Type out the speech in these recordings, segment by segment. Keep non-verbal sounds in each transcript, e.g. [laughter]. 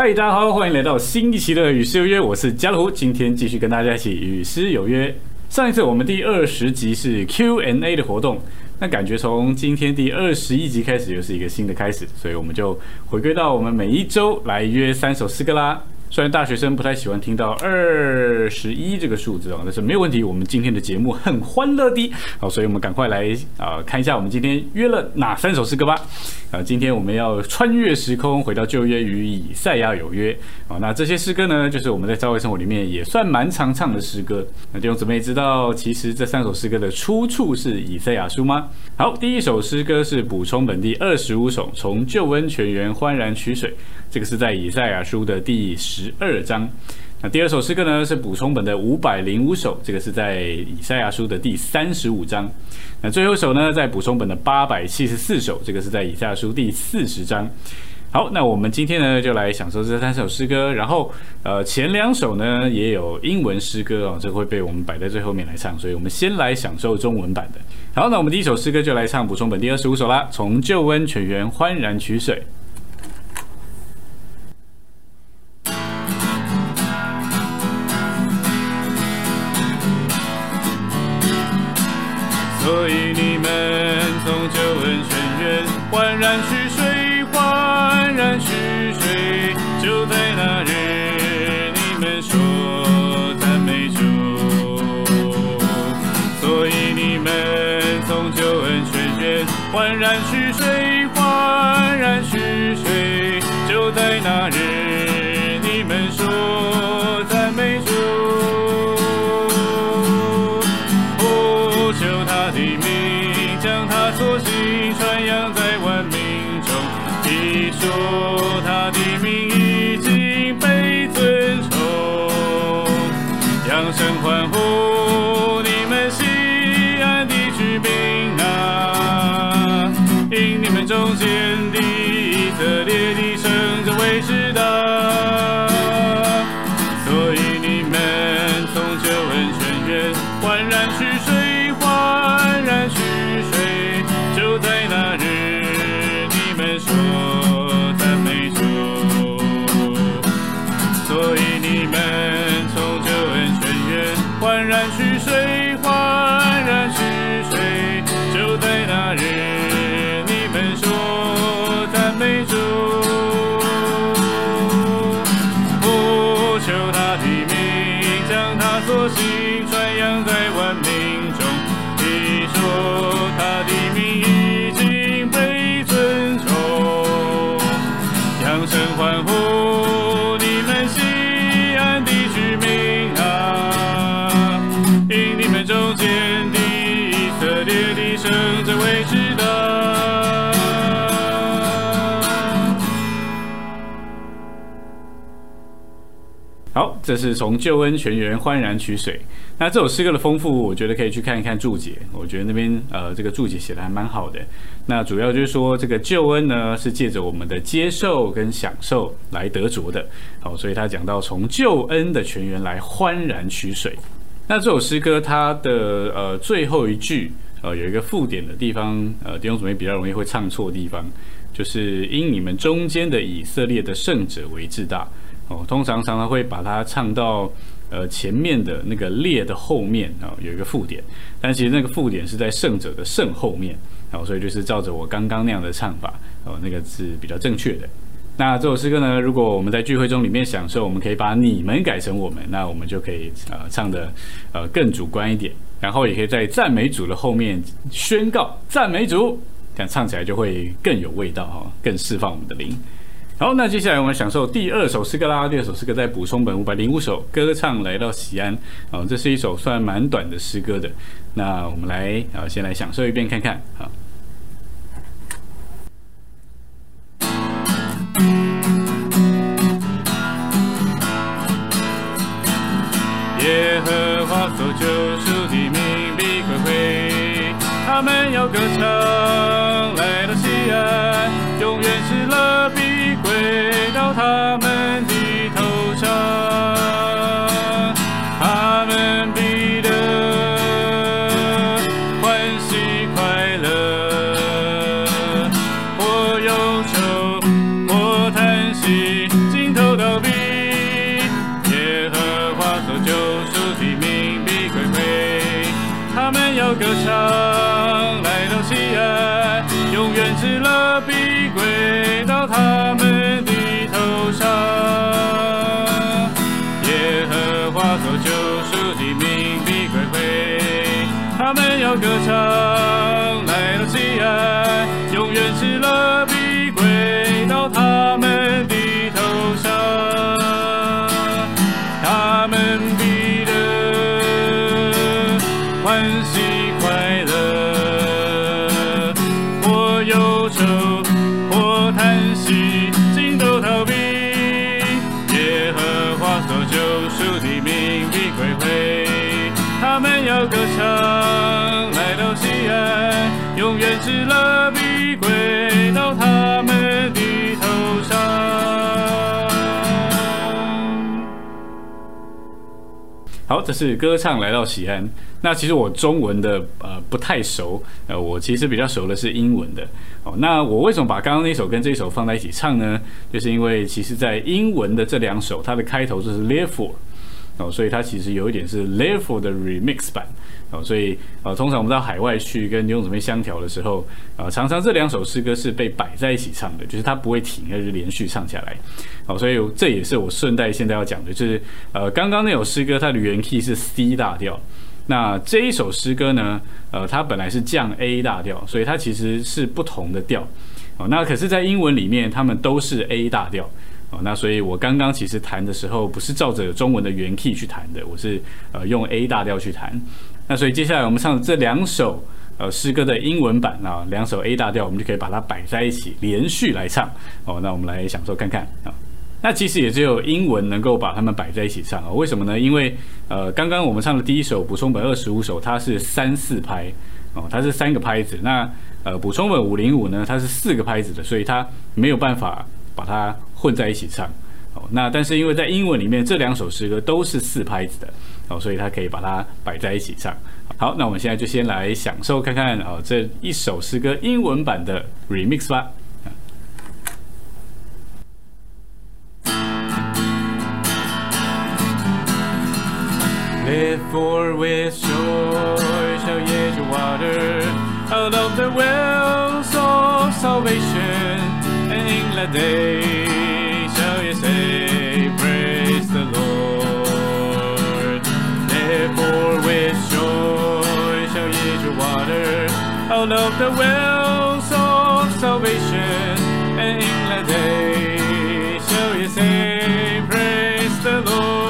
嗨，大家好，欢迎来到新一期的《与诗有约》，我是家乐福，今天继续跟大家一起与诗有约。上一次我们第二十集是 Q&A 的活动，那感觉从今天第二十一集开始又是一个新的开始，所以我们就回归到我们每一周来约三首诗歌啦。虽然大学生不太喜欢听到二十一这个数字啊，但是没有问题，我们今天的节目很欢乐的，好，所以我们赶快来啊看一下我们今天约了哪三首诗歌吧。啊，今天我们要穿越时空，回到旧约与以赛亚有约啊。那这些诗歌呢，就是我们在教会生活里面也算蛮常唱的诗歌。那弟兄姊妹知道，其实这三首诗歌的出处是以赛亚书吗？好，第一首诗歌是补充本第二十五首，从旧温泉源欢然取水，这个是在以赛亚书的第十二章。那第二首诗歌呢是补充本的五百零五首，这个是在以赛亚书的第三十五章。那最后一首呢，在补充本的八百七十四首，这个是在以赛亚书第四十章。好，那我们今天呢就来享受这三首诗歌，然后呃前两首呢也有英文诗歌哦，这会被我们摆在最后面来唱，所以我们先来享受中文版的。好，那我们第一首诗歌就来唱补充本第二十五首啦，从旧温泉源欢然取水。泉源欢然取水，欢然取水，就在那日，你们说赞美主。所以你们从旧恩泉源欢然取水，欢然取水，就在那日，你们说这是从救恩泉源欢然取水。那这首诗歌的丰富，我觉得可以去看一看注解。我觉得那边呃，这个注解写的还蛮好的。那主要就是说，这个救恩呢是借着我们的接受跟享受来得着的。好，所以他讲到从救恩的泉源来欢然取水。那这首诗歌它的呃最后一句呃有一个附点的地方，呃弟兄姊妹比较容易会唱错地方，就是因你们中间的以色列的圣者为至大。哦，通常常常会把它唱到呃前面的那个列的后面啊、有一个附点，但其实那个附点是在圣者的圣后面，然哦，所以就是照着我刚刚那样的唱法，哦，那个是比较正确的。那这首诗歌呢，如果我们在聚会中里面享受，我们可以把你们改成我们，那我们就可以呃唱的呃更主观一点，然后也可以在赞美主的后面宣告赞美主，这样唱起来就会更有味道哈、更释放我们的灵。好，那接下来我们享受第二首诗歌啦。第二首诗歌在补充本五百零五首，歌唱来到西安。哦，这是一首算蛮短的诗歌的。那我们来啊，先来享受一遍看看啊。永远是乐必归到他们的头上。好，这是歌唱来到喜安。那其实我中文的呃不太熟，呃，我其实比较熟的是英文的。哦，那我为什么把刚刚那首跟这首放在一起唱呢？就是因为其实在英文的这两首，它的开头就是 therefore。哦，所以它其实有一点是 therefore 的 remix 版哦，所以呃，通常我们到海外去跟牛姊妹相调的时候，呃，常常这两首诗歌是被摆在一起唱的，就是它不会停，而是连续唱下来。好，所以这也是我顺带现在要讲的，就是呃，刚刚那首诗歌它的原 key 是 C 大调，那这一首诗歌呢，呃，它本来是降 A 大调，所以它其实是不同的调。哦，那可是，在英文里面，它们都是 A 大调。哦，那所以我刚刚其实弹的时候不是照着中文的原 key 去弹的，我是呃用 A 大调去弹。那所以接下来我们唱的这两首呃诗歌的英文版啊，两首 A 大调，我们就可以把它摆在一起，连续来唱。哦，那我们来享受看看啊。那其实也只有英文能够把它们摆在一起唱啊？为什么呢？因为呃，刚刚我们唱的第一首补充本二十五首，它是三四拍哦，它是三个拍子。那呃，补充本五零五呢，它是四个拍子的，所以它没有办法把它混在一起唱。哦，那但是因为在英文里面这两首诗歌都是四拍子的，哦，所以它可以把它摆在一起唱。好，那我们现在就先来享受看看哦这一首诗歌英文版的 remix 吧。Therefore with joy shall ye draw water out of the wells of salvation, and in that day out of the wells of salvation, in that day shall ye say, Praise the Lord.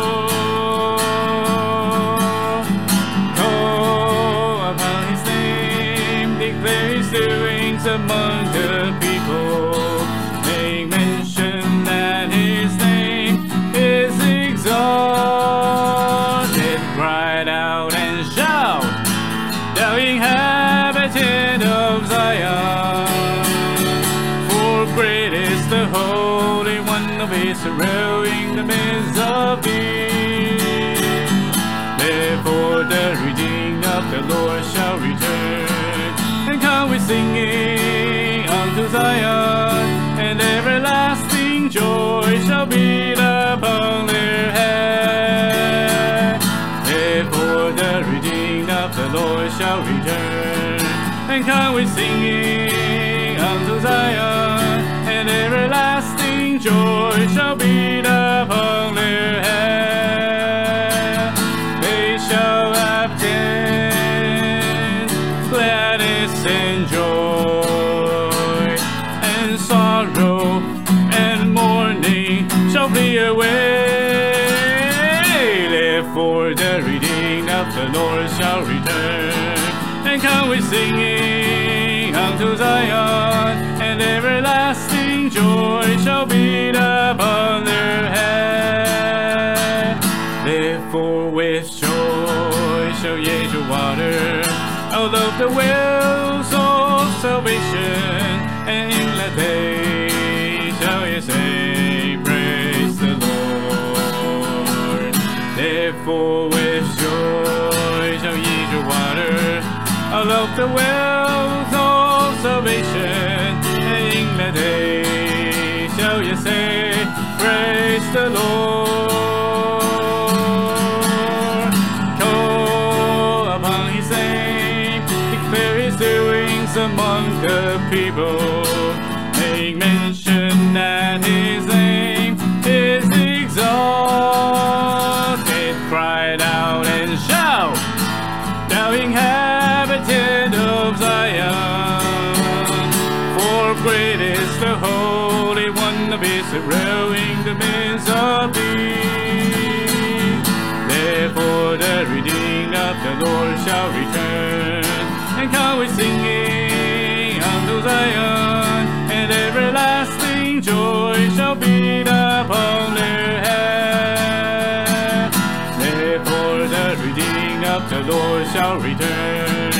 Of Israel in the midst of thee. Therefore the redeemed of the Lord shall return, and come with singing unto Zion, and everlasting joy shall be upon their head. Therefore the redeemed of the Lord shall return, and come with singing unto Zion, and everlasting joy shall be upon their head. They shall obtain gladness and joy, and sorrow and mourning shall flee away. Therefore the redeemed of the Lord shall return, and come with singing shall be upon their head. Therefore with joy shall ye draw water out the wells of salvation, and in that day shall ye say, Praise the Lord. Therefore with joy shall ye draw water out the wells the Lord. Call upon his name, declare his doings among the people. Shall return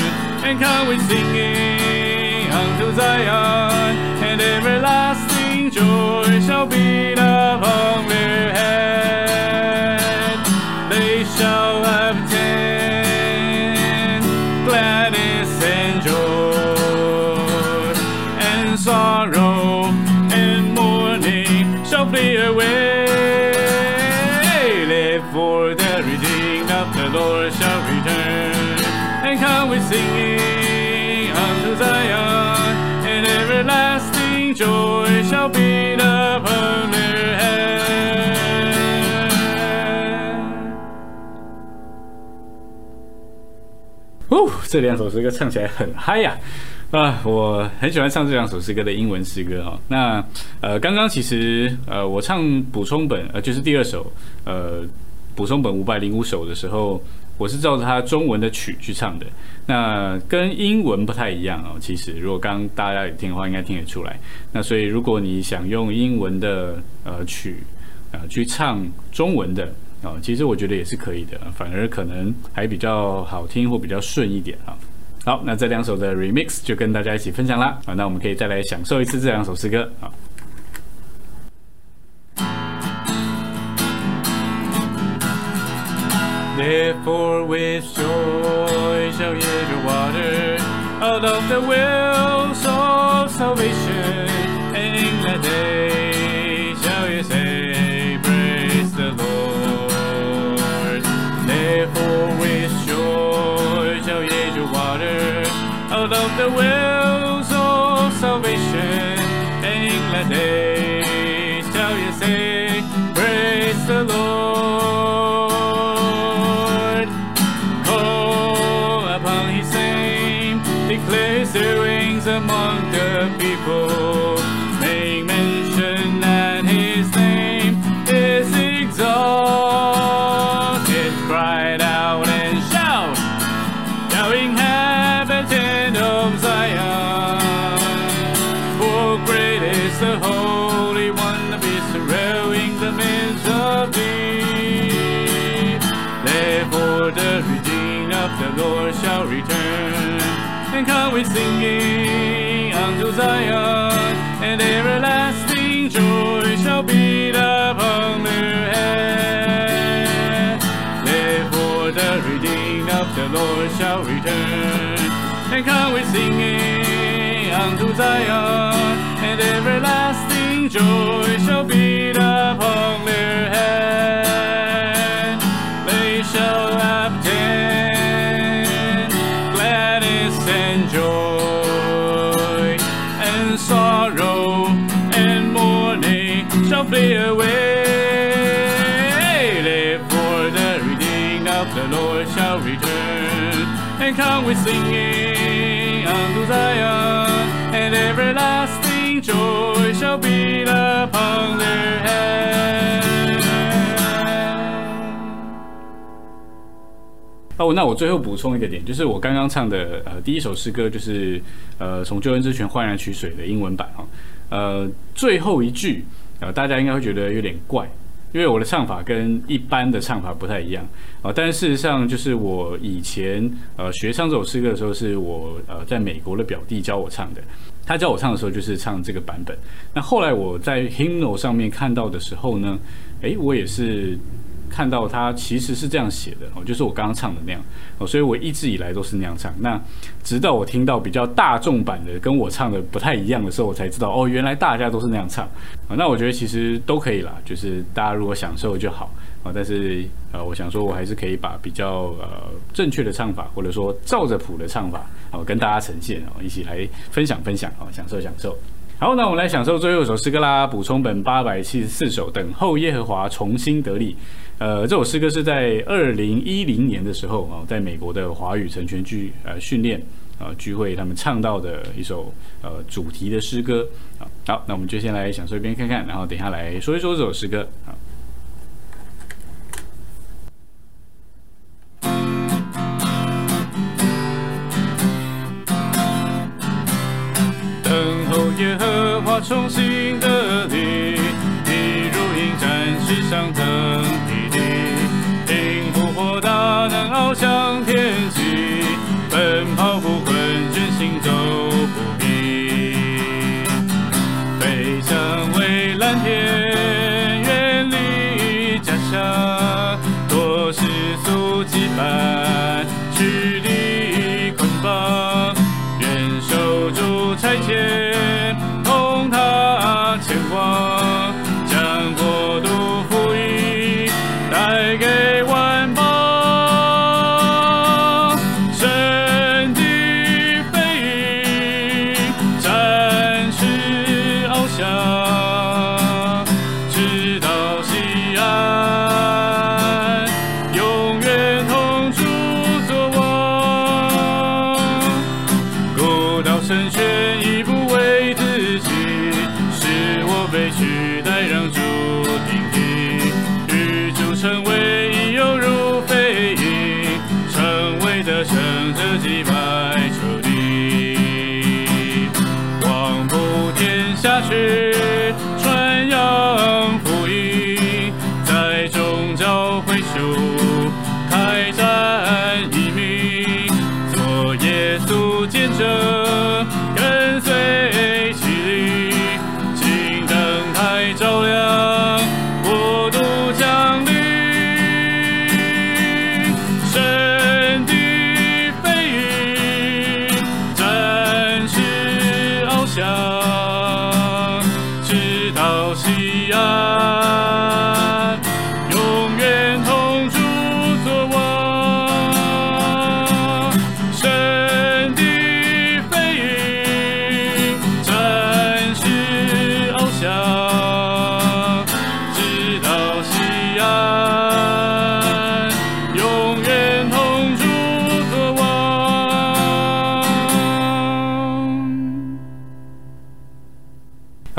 and come with singing unto Zion, and everlasting joy shall be 这两首诗歌唱起来很嗨呀、啊！我很喜欢唱这两首诗歌的英文诗歌哦、那呃，刚刚其实呃，我唱补充本呃，就是第二首呃补充本五百零五首的时候，我是照着它中文的曲去唱的。那跟英文不太一样哦。其实如果刚大家有听的话，应该听得出来。那所以如果你想用英文的呃曲呃去唱中文的。哦，其实我觉得也是可以的，反而可能还比较好听或比较顺一点啊。好，那这两首的 remix 就跟大家一起分享啦。啊，那我们可以再来享受一次这两首诗歌啊。Therefore with joy shall ye draw water out of the wells of salvation, day. Shall return and come with singing unto Zion, and everlasting joy shall be upon their head. And come with singing unto Zion, and everlasting joy shall be upon their head. 哦，那我最后补充一个点，就是我刚刚唱的呃第一首诗歌，就是呃从救恩之泉焕然取水的英文版哈、呃最后一句呃大家应该会觉得有点怪，因为我的唱法跟一般的唱法不太一样啊、但是事实上就是我以前呃学唱这首诗歌的时候，是我呃在美国的表弟教我唱的，他教我唱的时候就是唱这个版本。那后来我在 Hymnal 上面看到的时候呢，诶，我也是看到他其实是这样写的哦，就是我刚刚唱的那样哦，所以我一直以来都是那样唱。那直到我听到比较大众版的跟我唱的不太一样的时候，我才知道哦，原来大家都是那样唱啊。那我觉得其实都可以啦，就是大家如果享受就好。啊，但是呃，我想说我还是可以把比较呃正确的唱法，或者说照着谱的唱法，好跟大家呈现哦，一起来分享分享哦，享受享受。好，那我们来享受最后一首诗歌啦，补充本八百七十四首，等候耶和华重新得力。呃，这首诗歌是在二零一零年的时候啊，在美国的华语成全剧呃训练呃聚会，他们唱到的一首呃主题的诗歌啊。好，那我们就先来享受一遍看看，然后等下来说一说这首诗歌。是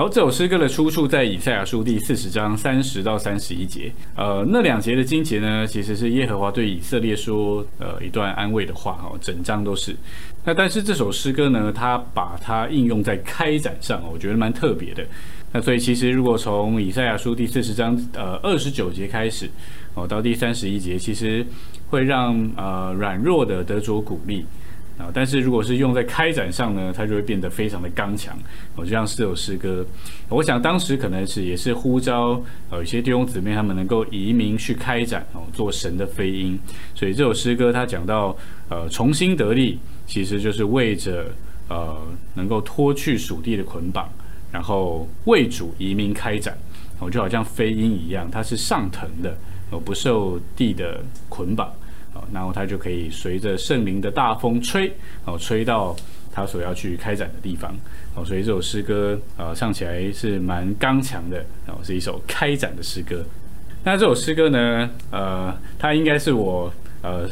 然后这首诗歌的出处在以赛亚书第四十章三十到三十一节，呃，那两节的经节呢，其实是耶和华对以色列说，呃，一段安慰的话，哈，整章都是。那但是这首诗歌呢，它把它应用在开展上，我觉得蛮特别的。那所以其实如果从以赛亚书第四十章呃二十九节开始，哦，到第三十一节，其实会让呃软弱的得着鼓励。啊，但是如果是用在开展上呢，它就会变得非常的刚强。哦，就像这首诗歌，我想当时可能是也是呼召呃有些弟兄姊妹他们能够移民去开展哦，做神的飞鹰。所以这首诗歌它讲到呃重新得力，其实就是为着呃能够脱去属地的捆绑，然后为主移民开展。哦，就好像飞鹰一样，它是上腾的，哦不受地的捆绑。哦，然后他就可以随着圣灵的大风吹，哦，吹到他所要去开展的地方。哦，所以这首诗歌，呃，唱起来是蛮刚强的，哦，是一首开展的诗歌。那这首诗歌呢，呃，它应该是我呃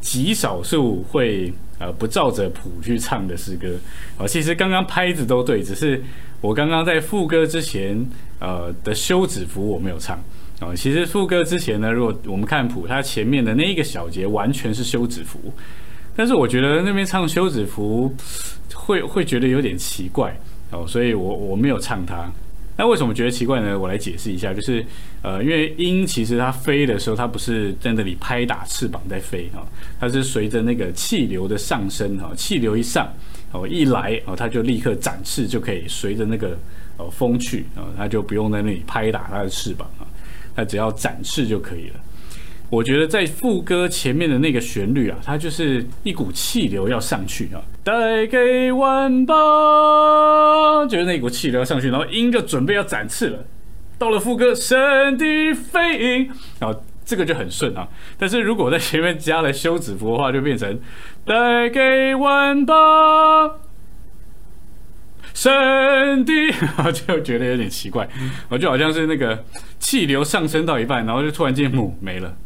极少数会呃不照着谱去唱的诗歌。哦，其实刚刚拍子都对，只是我刚刚在副歌之前，呃的休止符我没有唱。哦，其实副歌之前呢，如果我们看谱，它前面的那一个小节完全是休止符，但是我觉得那边唱休止符会会觉得有点奇怪哦，所以我我没有唱它。那为什么觉得奇怪呢？我来解释一下，就是呃，因为鹰其实它飞的时候，它不是在那里拍打翅膀在飞哈，它是随着那个气流的上升哈，气流一上哦一来哦，它就立刻展翅，就可以随着那个呃风去啊，它就不用在那里拍打它的翅膀啊。只要展示就可以了。我觉得在副歌前面的那个旋律啊，它就是一股气流要上去啊，带给万邦，就是那股气流要上去，然后鹰就准备要展翅了。到了副歌，神的飞鹰，然后这个就很顺啊。但是如果在前面加了休止符的话，就变成带给万邦。神的，[laughs] 就觉得有点奇怪，我就好像是那个气流上升到一半，然后就突然间木没了，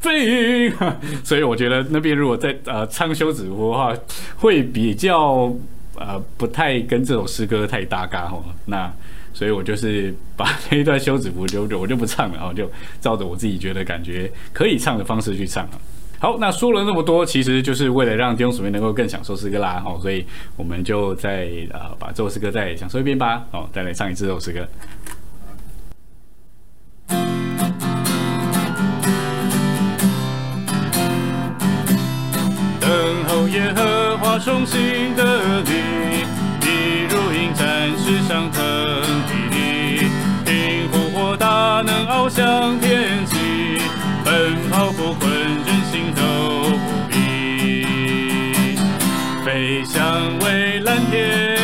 飞鹰，[laughs] 所以我觉得那边如果在呃唱休止符的话，会比较呃不太跟这首诗歌太搭嘎哦。那所以我就是把 [laughs] 那一段休止符就就我就不唱了，然后就照着我自己觉得感觉可以唱的方式去唱了。好，那说了那么多，其实就是为了让弟兄姊妹能够更享受诗歌啦，哦，所以我们就再呃把这首诗歌再享受一遍吧，哦，再来唱一次这首诗歌。等候耶和华重新的你，你如鹰展翅上腾霹雳，凭复活大能翱翔天际，飞向蔚蓝天，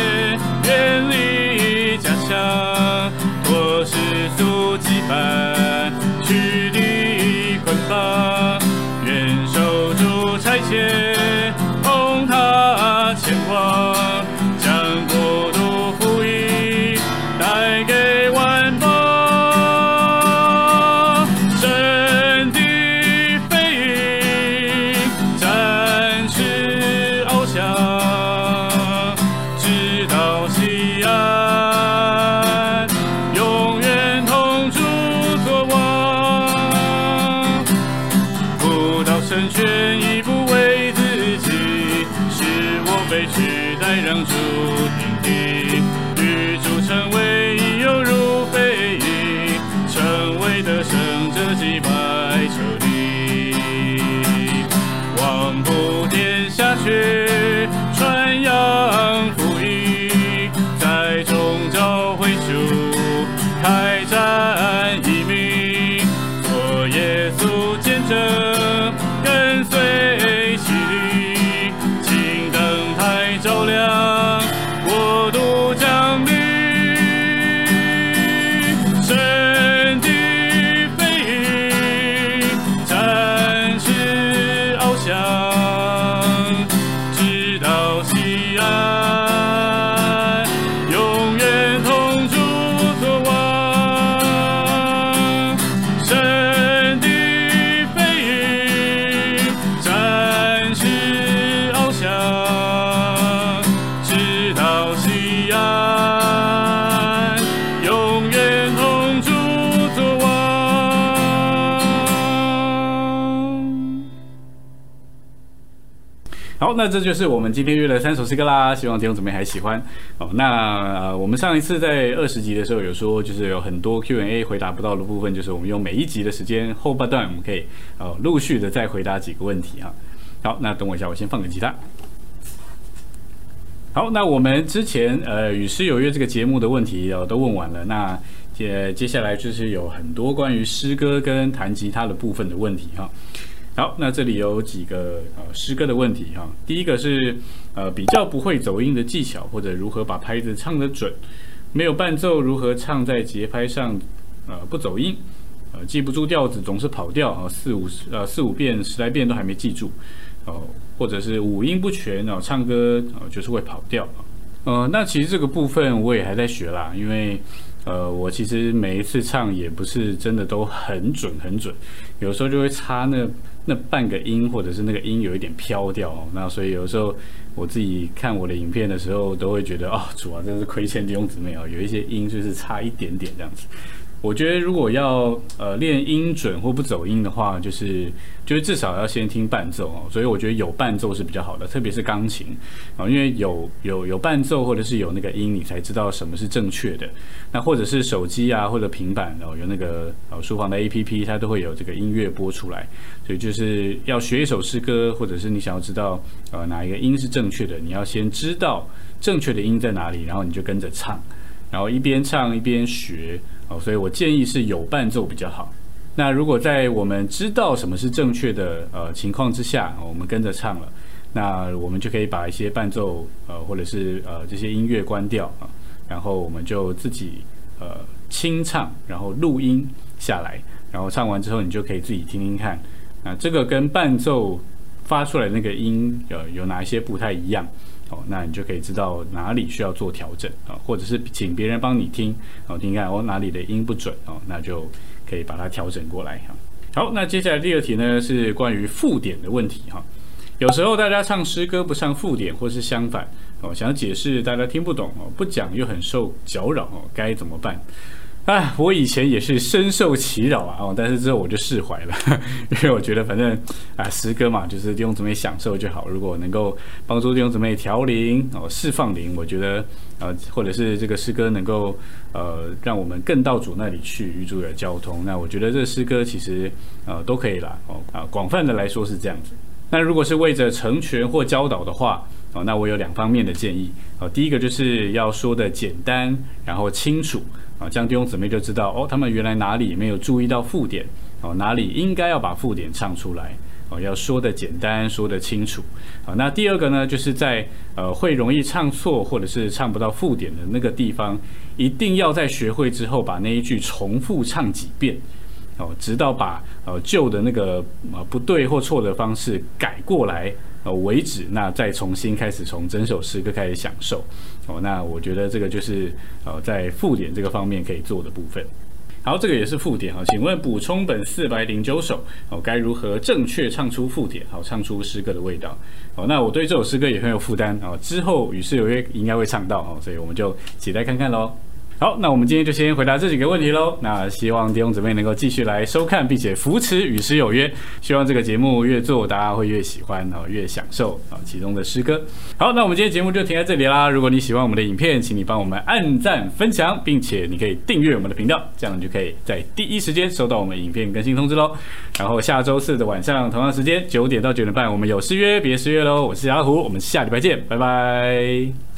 好，那这就是我们今天约的三首诗歌啦，希望听众姊妹还喜欢。哦，那，我们上一次在二十集的时候有说，就是有很多 Q&A 回答不到的部分，就是我们用每一集的时间后半段，我们可以呃陆续的再回答几个问题哈。好，那等我一下，我先放个吉他。好，那我们之前呃与诗有约这个节目的问题呃都问完了，那接接下来就是有很多关于诗歌跟弹吉他的部分的问题哈。好，那这里有几个呃诗歌的问题哈。第一个是呃比较不会走音的技巧，或者如何把拍子唱得准，没有伴奏如何唱在节拍上呃不走音，呃记不住调子总是跑调啊，四五十呃四五遍十来遍都还没记住，哦、或者是五音不全哦，唱歌呃就是会跑调啊。呃，那其实这个部分我也还在学啦，因为呃，我其实每一次唱也不是真的都很准很准，有时候就会差那那半个音，或者是那个音有一点飘掉哦。那所以有时候我自己看我的影片的时候，都会觉得哦，主啊，真是亏欠弟兄姊妹哦，有一些音就是差一点点这样子。我觉得如果要呃练音准或不走音的话，就是就是至少要先听伴奏哦，所以我觉得有伴奏是比较好的，特别是钢琴啊，因为有有有伴奏或者是有那个音，你才知道什么是正确的。那或者是手机啊或者平板哦，有那个呃书房的 A P P，它都会有这个音乐播出来，所以就是要学一首诗歌，或者是你想要知道呃哪一个音是正确的，你要先知道正确的音在哪里，然后你就跟着唱，然后一边唱一边学。哦，所以我建议是有伴奏比较好。那如果在我们知道什么是正确的呃情况之下，我们跟着唱了，那我们就可以把一些伴奏呃或者是呃这些音乐关掉啊，然后我们就自己呃清唱，然后录音下来，然后唱完之后你就可以自己听听看，啊，这个跟伴奏发出来那个音有有哪一些不太一样哦，那你就可以知道哪里需要做调整啊，或者是请别人帮你听，哦，听看哦哪里的音不准哦，那就可以把它调整过来哈。好，那接下来第二题呢是关于附点的问题哈。有时候大家唱诗歌不唱附点，或是相反哦，想解释大家听不懂哦，不讲又很受搅扰哦，该怎么办？哎，我以前也是深受其扰啊哦，但是之后我就释怀了，[laughs] 因为我觉得反正啊诗歌嘛，就是弟兄姊妹享受就好。如果能够帮助弟兄姊妹调灵哦，释放灵，我觉得呃，或者是这个诗歌能够呃让我们更到主那里去与主的交通，那我觉得这诗歌其实呃都可以啦哦啊，广泛的来说是这样子。那如果是为着成全或教导的话，哦，那我有两方面的建议。哦，第一个就是要说的简单，然后清楚，啊，这样弟兄姊妹就知道哦，他们原来哪里没有注意到附点，哦，哪里应该要把附点唱出来，哦，要说的简单，说的清楚。啊，那第二个呢，就是在呃会容易唱错或者是唱不到附点的那个地方，一定要在学会之后把那一句重复唱几遍。哦，直到把呃旧的那个呃不对或错的方式改过来呃为止，那再重新开始从整首诗歌开始享受。哦，那我觉得这个就是呃在附点这个方面可以做的部分。好，这个也是附点哈，请问补充本四百零九首哦，该如何正确唱出附点，好唱出诗歌的味道？哦，那我对这首诗歌也很有负担啊，之后与世有约应该会唱到哦，所以我们就期待看看喽。好，那我们今天就先回答这几个问题喽。那希望弟兄姊妹能够继续来收看，并且扶持与诗有约。希望这个节目越做，大家会越喜欢然后，越享受啊其中的诗歌。好，那我们今天节目就停在这里啦。如果你喜欢我们的影片，请你帮我们按赞、分享，并且你可以订阅我们的频道，这样你就可以在第一时间收到我们影片更新通知喽。然后下周四的晚上同样时间九点到九点半，我们有诗约，别失约喽。我是阿虎，我们下礼拜见，拜拜。